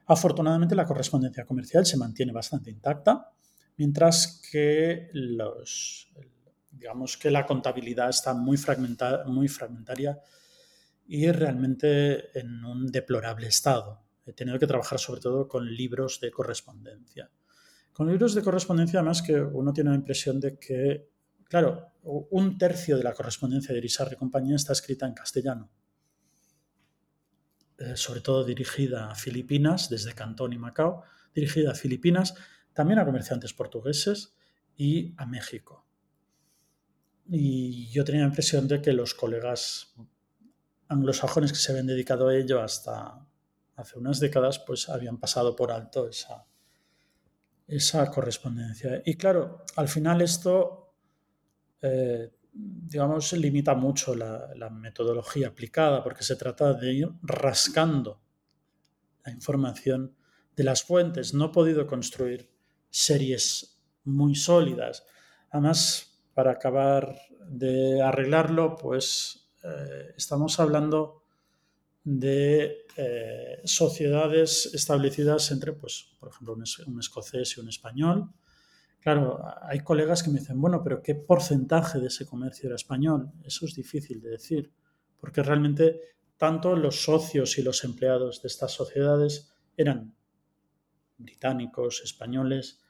Afortunadamente la correspondencia comercial se mantiene bastante intacta, mientras que los, digamos que la contabilidad está muy, muy fragmentaria y realmente en un deplorable estado. He tenido que trabajar sobre todo con libros de correspondencia. Con libros de correspondencia, además, que uno tiene la impresión de que, claro, un tercio de la correspondencia de Irisarri y compañía está escrita en castellano. Eh, sobre todo dirigida a Filipinas, desde Cantón y Macao, dirigida a Filipinas, también a comerciantes portugueses y a México. Y yo tenía la impresión de que los colegas anglosajones que se habían dedicado a ello hasta hace unas décadas, pues habían pasado por alto esa, esa correspondencia. Y claro, al final esto eh, digamos, limita mucho la, metodología aplicada porque se trata de ir rascando la información de las fuentes. No he podido construir series muy sólidas. Además, para acabar de arreglarlo, pues eh, estamos hablando de eh, sociedades establecidas entre, pues, por ejemplo, un escocés y un español, Claro, hay colegas que me dicen, bueno, pero ¿qué porcentaje de ese comercio era español? Eso es difícil de decir, porque realmente tanto los socios y los empleados de estas sociedades eran británicos, españoles,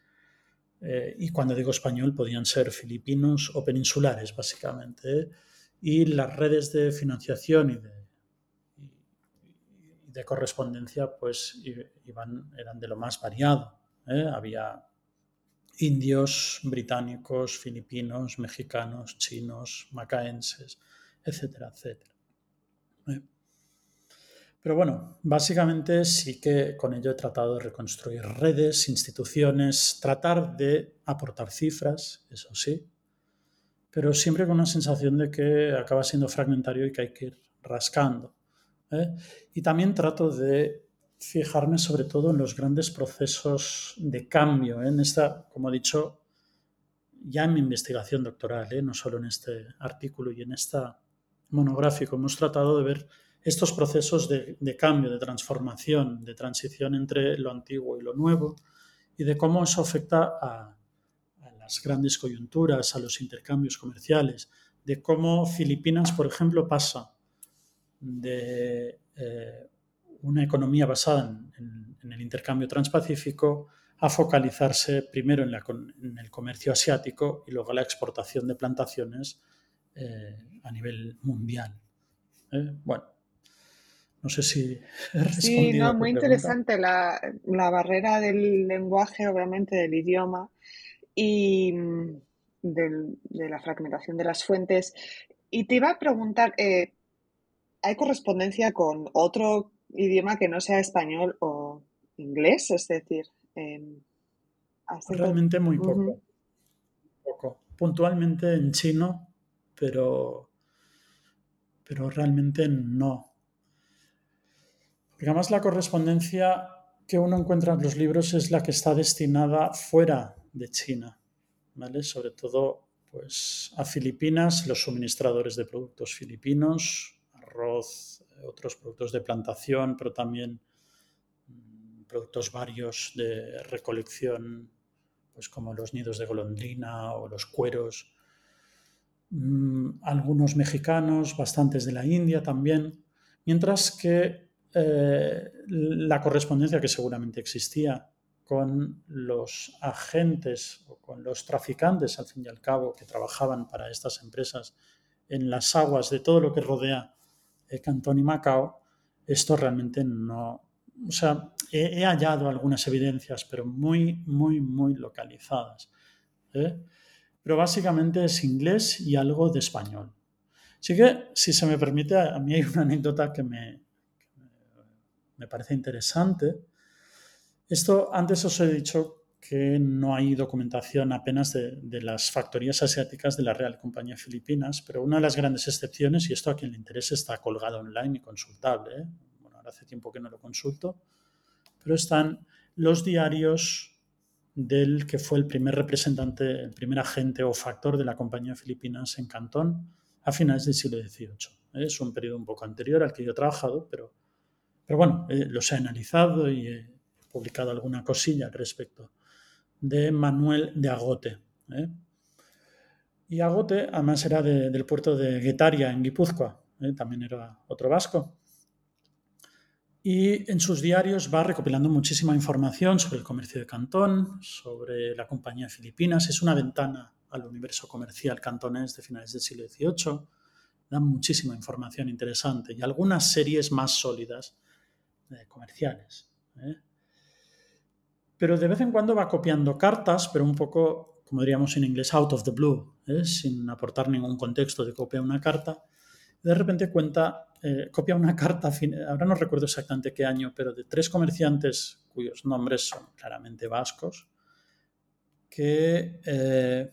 eh, y cuando digo español podían ser filipinos o peninsulares, básicamente. Y las redes de financiación y de, de correspondencia, pues iban, eran de lo más variado. ¿eh? Había indios, británicos, filipinos, mexicanos, chinos, macaenses, etcétera, etcétera. Pero bueno, básicamente sí que con ello he tratado de reconstruir redes, instituciones, tratar de aportar cifras, eso sí. pero siempre con una sensación de que acaba siendo fragmentario y que hay que ir rascando. ¿eh? Y también trato de fijarme sobre todo en los grandes procesos de cambio. ¿eh? En esta, como he dicho, ya en mi investigación doctoral, ¿eh? no solo en este artículo y en esta monográfico, hemos tratado de ver estos procesos de, cambio, de transformación, de transición entre lo antiguo y lo nuevo, y de cómo eso afecta a, las grandes coyunturas, a los intercambios comerciales, de cómo Filipinas, por ejemplo, pasa de eh, una economía basada en, el intercambio transpacífico a focalizarse primero en, el comercio asiático y luego la exportación de plantaciones eh, a nivel mundial. ¿eh? Bueno, no sé si [laughs] Sí, no, muy interesante la, barrera del lenguaje, obviamente, del idioma y mm, de la fragmentación de las fuentes. Y te iba a preguntar, eh, ¿hay correspondencia con otro idioma que no sea español o inglés? Es decir, em, realmente muy poco. poco. Puntualmente en chino, pero, pero realmente no. Porque además la correspondencia que uno encuentra en los libros es la que está destinada fuera de China, ¿vale? Sobre todo pues, a Filipinas, los suministradores de productos filipinos, arroz, otros productos de plantación, pero también mm, productos varios de recolección, pues como los nidos de golondrina o los cueros, mm, algunos mexicanos, bastantes de la India también, mientras que eh, la correspondencia que seguramente existía con los agentes o con los traficantes, al fin y al cabo, que trabajaban para estas empresas en las aguas de todo lo que rodea eh, Cantón y Macao, esto realmente no... O sea, he, hallado algunas evidencias, pero muy, muy, muy localizadas. ¿eh? Pero básicamente es inglés y algo de español. Así que, si se me permite, a mí hay una anécdota que me, me parece interesante. Esto, antes os he dicho que no hay documentación apenas de, las factorías asiáticas de la Real Compañía Filipinas, pero una de las grandes excepciones, y esto a quien le interese está colgado online y consultable, ¿eh? bueno, ahora hace tiempo que no lo consulto, pero están los diarios del que fue el primer representante, el primer agente o factor de la Compañía Filipinas en Cantón a finales del siglo XVIII. Es un periodo un poco anterior al que yo he trabajado, pero, pero bueno, eh, los he analizado y he publicado alguna cosilla al respecto de Manuel de Agote. ¿eh? Y Agote además era del puerto de Guetaria, en Guipúzcoa, ¿eh? también era otro vasco. Y en sus diarios va recopilando muchísima información sobre el comercio de Cantón, sobre la compañía Filipinas. Es una ventana al universo comercial cantonés de finales del siglo XVIII. Da muchísima información interesante y algunas series más sólidas eh, comerciales pero de vez en cuando va copiando cartas, pero un poco, como diríamos en inglés, out of the blue, ¿eh? sin aportar ningún contexto de copia una carta. De repente cuenta, eh, copia una carta, ahora no recuerdo exactamente qué año, pero de tres comerciantes cuyos nombres son claramente vascos, que eh,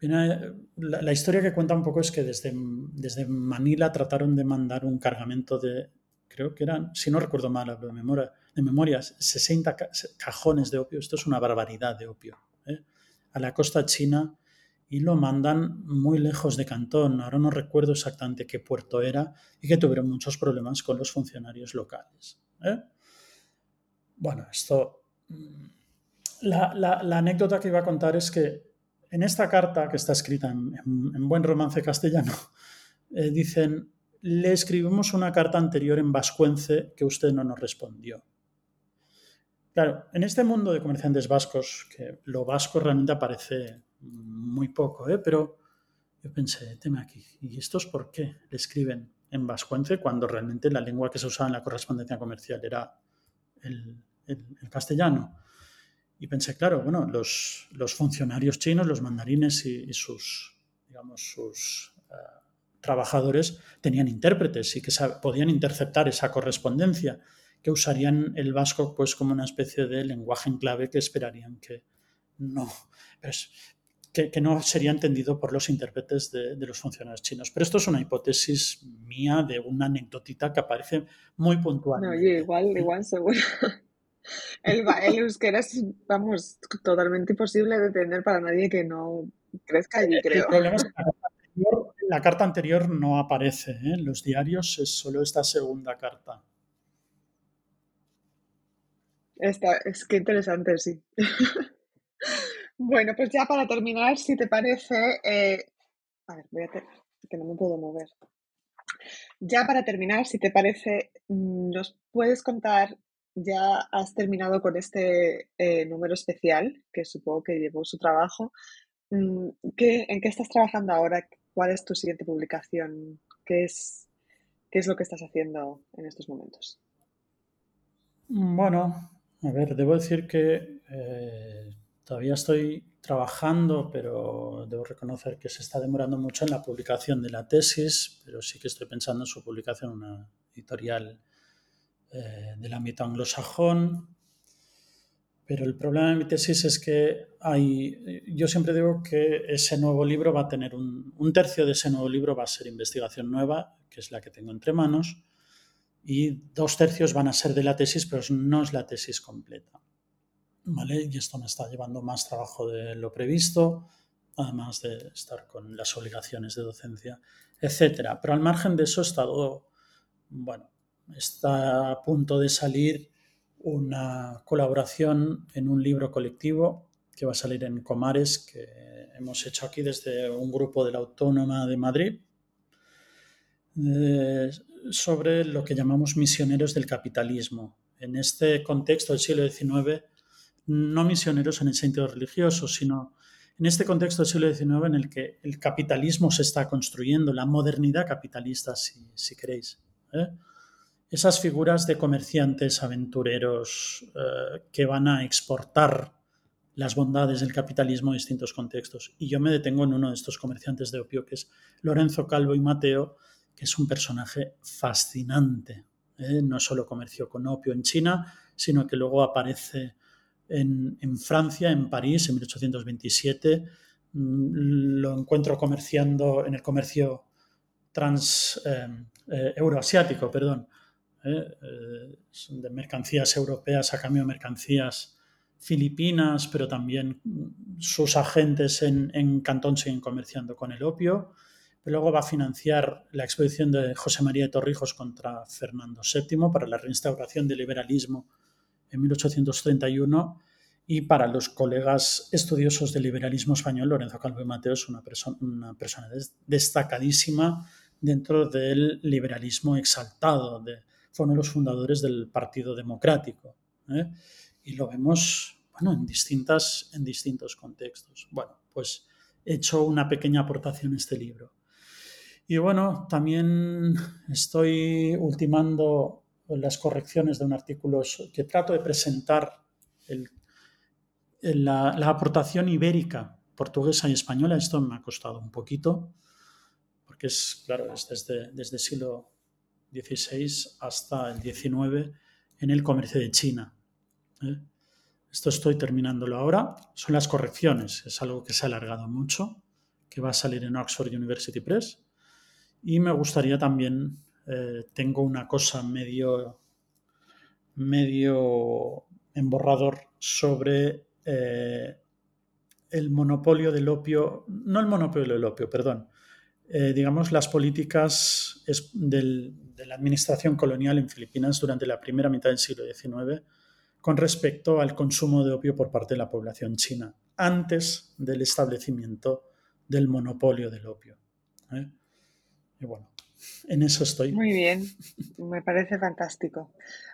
la, la, historia que cuenta un poco es que desde, desde Manila trataron de mandar un cargamento de, creo que eran, si no recuerdo mal, de memoria, de memoria 60 cajones de opio, esto es una barbaridad de opio, ¿eh? a la costa china y lo mandan muy lejos de Cantón. Ahora no recuerdo exactamente qué puerto era y que tuvieron muchos problemas con los funcionarios locales. ¿eh? Bueno, esto... Mm, la, anécdota que iba a contar es que en esta carta, que está escrita en, buen romance castellano, eh, dicen le escribimos una carta anterior en vascuence que usted no nos respondió. Claro, en este mundo de comerciantes vascos, que lo vasco realmente aparece muy poco, ¿eh? pero yo pensé, tema aquí, ¿y estos por qué le escriben en vascuence cuando realmente la lengua que se usaba en la correspondencia comercial era el, castellano? Y pensé, claro, bueno, los, funcionarios chinos, los mandarines y, sus, digamos, sus eh, trabajadores tenían intérpretes y que podían interceptar esa correspondencia, que usarían el vasco pues como una especie de lenguaje en clave que esperarían que no. que, no sería entendido por los intérpretes de, los funcionarios chinos. Pero esto es una hipótesis mía de una anecdotita que aparece muy puntual. No, igual, igual seguro. [laughs] El, el euskera es, vamos, totalmente imposible de entender para nadie que no crezca allí, creo. El problema es que la carta anterior, no aparece ¿eh? en los diarios, es solo esta segunda carta. Esta, es que interesante, sí. [laughs] Bueno, pues ya para terminar, si te parece, eh, a ver, voy a que no me puedo mover. Ya para terminar, si te parece, mm, nos puedes contar, ya has terminado con este eh, número especial, que supongo que llevó su trabajo. Mm, ¿Qué, ¿En qué estás trabajando ahora? ¿Cuál es tu siguiente publicación? ¿Qué es, qué es lo que estás haciendo en estos momentos? Bueno, a ver, debo decir que eh, Todavía estoy trabajando, pero debo reconocer que se está demorando mucho en la publicación de la tesis, pero sí que estoy pensando en su publicación en una editorial eh, del ámbito anglosajón. Pero el problema de mi tesis es que hay, yo siempre digo que ese nuevo libro va a tener un, un tercio de ese nuevo libro va a ser investigación nueva, que es la que tengo entre manos, y dos tercios van a ser de la tesis, pero no es la tesis completa. Y esto me está llevando más trabajo de lo previsto, además de estar con las obligaciones de docencia, etcétera. Pero al margen de eso he estado, bueno, está a punto de salir una colaboración en un libro colectivo que va a salir en Comares, que hemos hecho aquí desde un grupo de la Autónoma de Madrid, eh, sobre lo que llamamos misioneros del capitalismo. En este contexto del siglo XIX, no misioneros en el sentido religioso, sino en este contexto del siglo XIX en el que el capitalismo se está construyendo, la modernidad capitalista, si, queréis. ¿eh? Esas figuras de comerciantes, aventureros, eh, que van a exportar las bondades del capitalismo a distintos contextos. Y yo me detengo en uno de estos comerciantes de opio, que es Lorenzo Calvo y Mateo, que es un personaje fascinante. ¿eh? No solo comerció con opio en China, sino que luego aparece en, Francia, en París, en 1827. Mm, lo encuentro comerciando en el comercio trans eh, euroasiático, perdón, eh, eh, de mercancías europeas a cambio de mercancías filipinas, pero también sus agentes en, Cantón siguen comerciando con el opio. Pero luego va a financiar la expedición de José María de Torrijos contra Fernando VII para la reinstauración del liberalismo en 1831 y para los colegas estudiosos del liberalismo español, Lorenzo Calvo y Mateo es una, persona, una persona destacadísima dentro del liberalismo exaltado, de, fue uno de los fundadores del Partido Democrático. ¿eh? Y lo vemos bueno, en, distintas, en distintos contextos. Bueno, pues he hecho una pequeña aportación a este libro. Y bueno, también estoy ultimando las correcciones de un artículo que trato de presentar la, aportación ibérica, portuguesa y española. Esto me ha costado un poquito, porque es, claro, es desde, desde el siglo XVI hasta el XIX en el comercio de China. ¿eh? Esto estoy terminándolo ahora. Son las correcciones. Es algo que se ha alargado mucho, que va a salir en Oxford University Press. Y me gustaría también eh, tengo una cosa medio, medio en borrador sobre eh, el monopolio del opio, no el monopolio del opio, perdón, eh, digamos las políticas de la administración colonial en Filipinas durante la primera mitad del siglo XIX con respecto al consumo de opio por parte de la población china, antes del establecimiento del monopolio del opio. Y bueno, en eso estoy. Muy bien, me parece fantástico.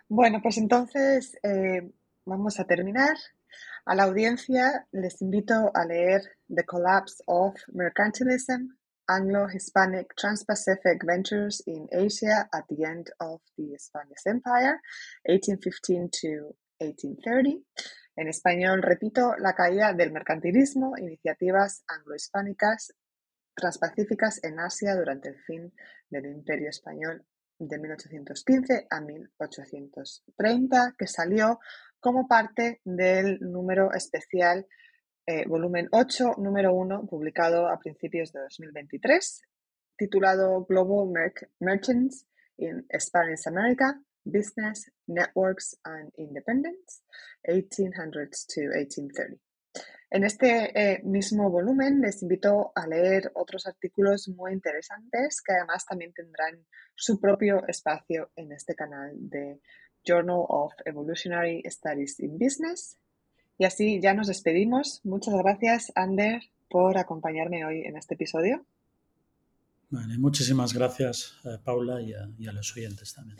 Bueno, pues entonces eh, vamos a terminar. A la audiencia les invito a leer The Collapse of Mercantilism, Anglo-Hispanic Trans-Pacific Ventures in Asia at the End of the Spanish Empire, 1815 to 1830. En español, repito, La caída del mercantilismo, iniciativas anglo-hispánicas transpacíficas en Asia durante el fin del Imperio Español de 1815 a 1830, que salió como parte del número especial eh, volumen 8, número 1, publicado a principios de 2023, titulado Global Merchants in Spanish America, Business, Networks and Independence, 1800s to 1830. En este eh, mismo volumen les invito a leer otros artículos muy interesantes que además también tendrán su propio espacio en este canal de Journal of Evolutionary Studies in Business. Y así ya nos despedimos. Muchas gracias, Ander, por acompañarme hoy en este episodio. muchísimas gracias, Paula, y a los oyentes también.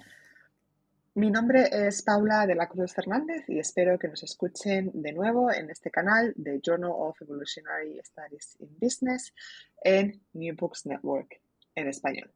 Mi nombre es Paula de la Cruz Fernández y espero que nos escuchen de nuevo en este canal de Journal of Evolutionary Studies in Business en New Books Network en español.